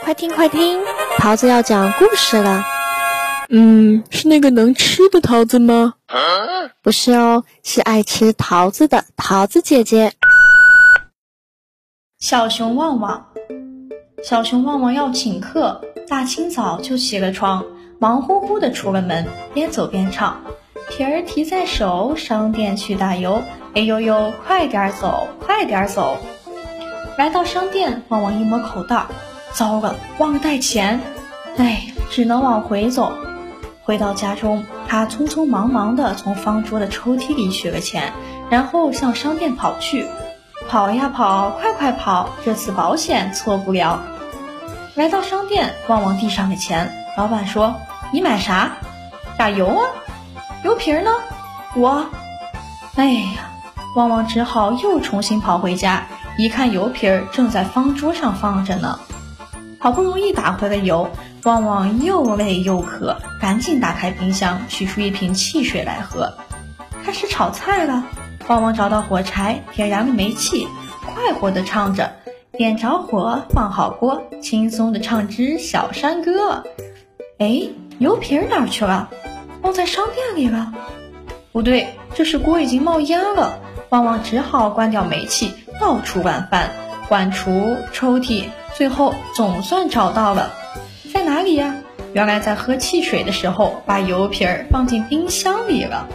快听快听，桃子要讲故事了。嗯，是那个能吃的桃子吗？不是哦，是爱吃桃子的桃子姐姐。小熊旺旺，小熊旺旺要请客，大清早就起了床，忙乎乎的出了门，边走边唱：皮儿提在手，商店去打油。哎呦呦，快点走，快点走！来到商店，旺旺一摸口袋。糟了，忘了带钱，哎，只能往回走。回到家中，他匆匆忙忙地从方桌的抽屉里取了钱，然后向商店跑去。跑呀跑，快快跑！这次保险错不了。来到商店，旺旺地上的钱。老板说：“你买啥？打油啊？油瓶呢？我……哎呀，旺旺只好又重新跑回家，一看油瓶正在方桌上放着呢。好不容易打回了油，旺旺又累又渴，赶紧打开冰箱，取出一瓶汽水来喝。开始炒菜了，旺旺找到火柴，点燃了煤气，快活地唱着：“点着火，放好锅，轻松地唱支小山歌。”哎，油瓶哪去了？忘在商店里了？不对，这时锅已经冒烟了。旺旺只好关掉煤气，到处乱翻，换橱、抽屉。最后总算找到了，在哪里呀？原来在喝汽水的时候把油瓶儿放进冰箱里了。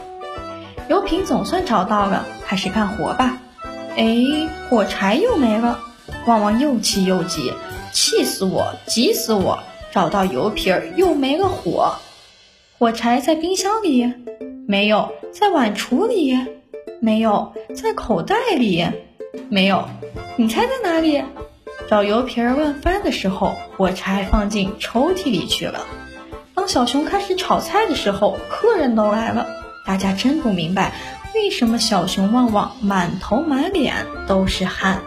油瓶总算找到了，开始干活吧。哎，火柴又没了，旺旺又气又急，气死我，急死我！找到油瓶儿又没了火，火柴在冰箱里没有，在碗橱里没有，在口袋里没有，你猜在哪里？找油瓶儿乱翻的时候，火柴放进抽屉里去了。当小熊开始炒菜的时候，客人都来了。大家真不明白，为什么小熊旺旺满头满脸都是汗。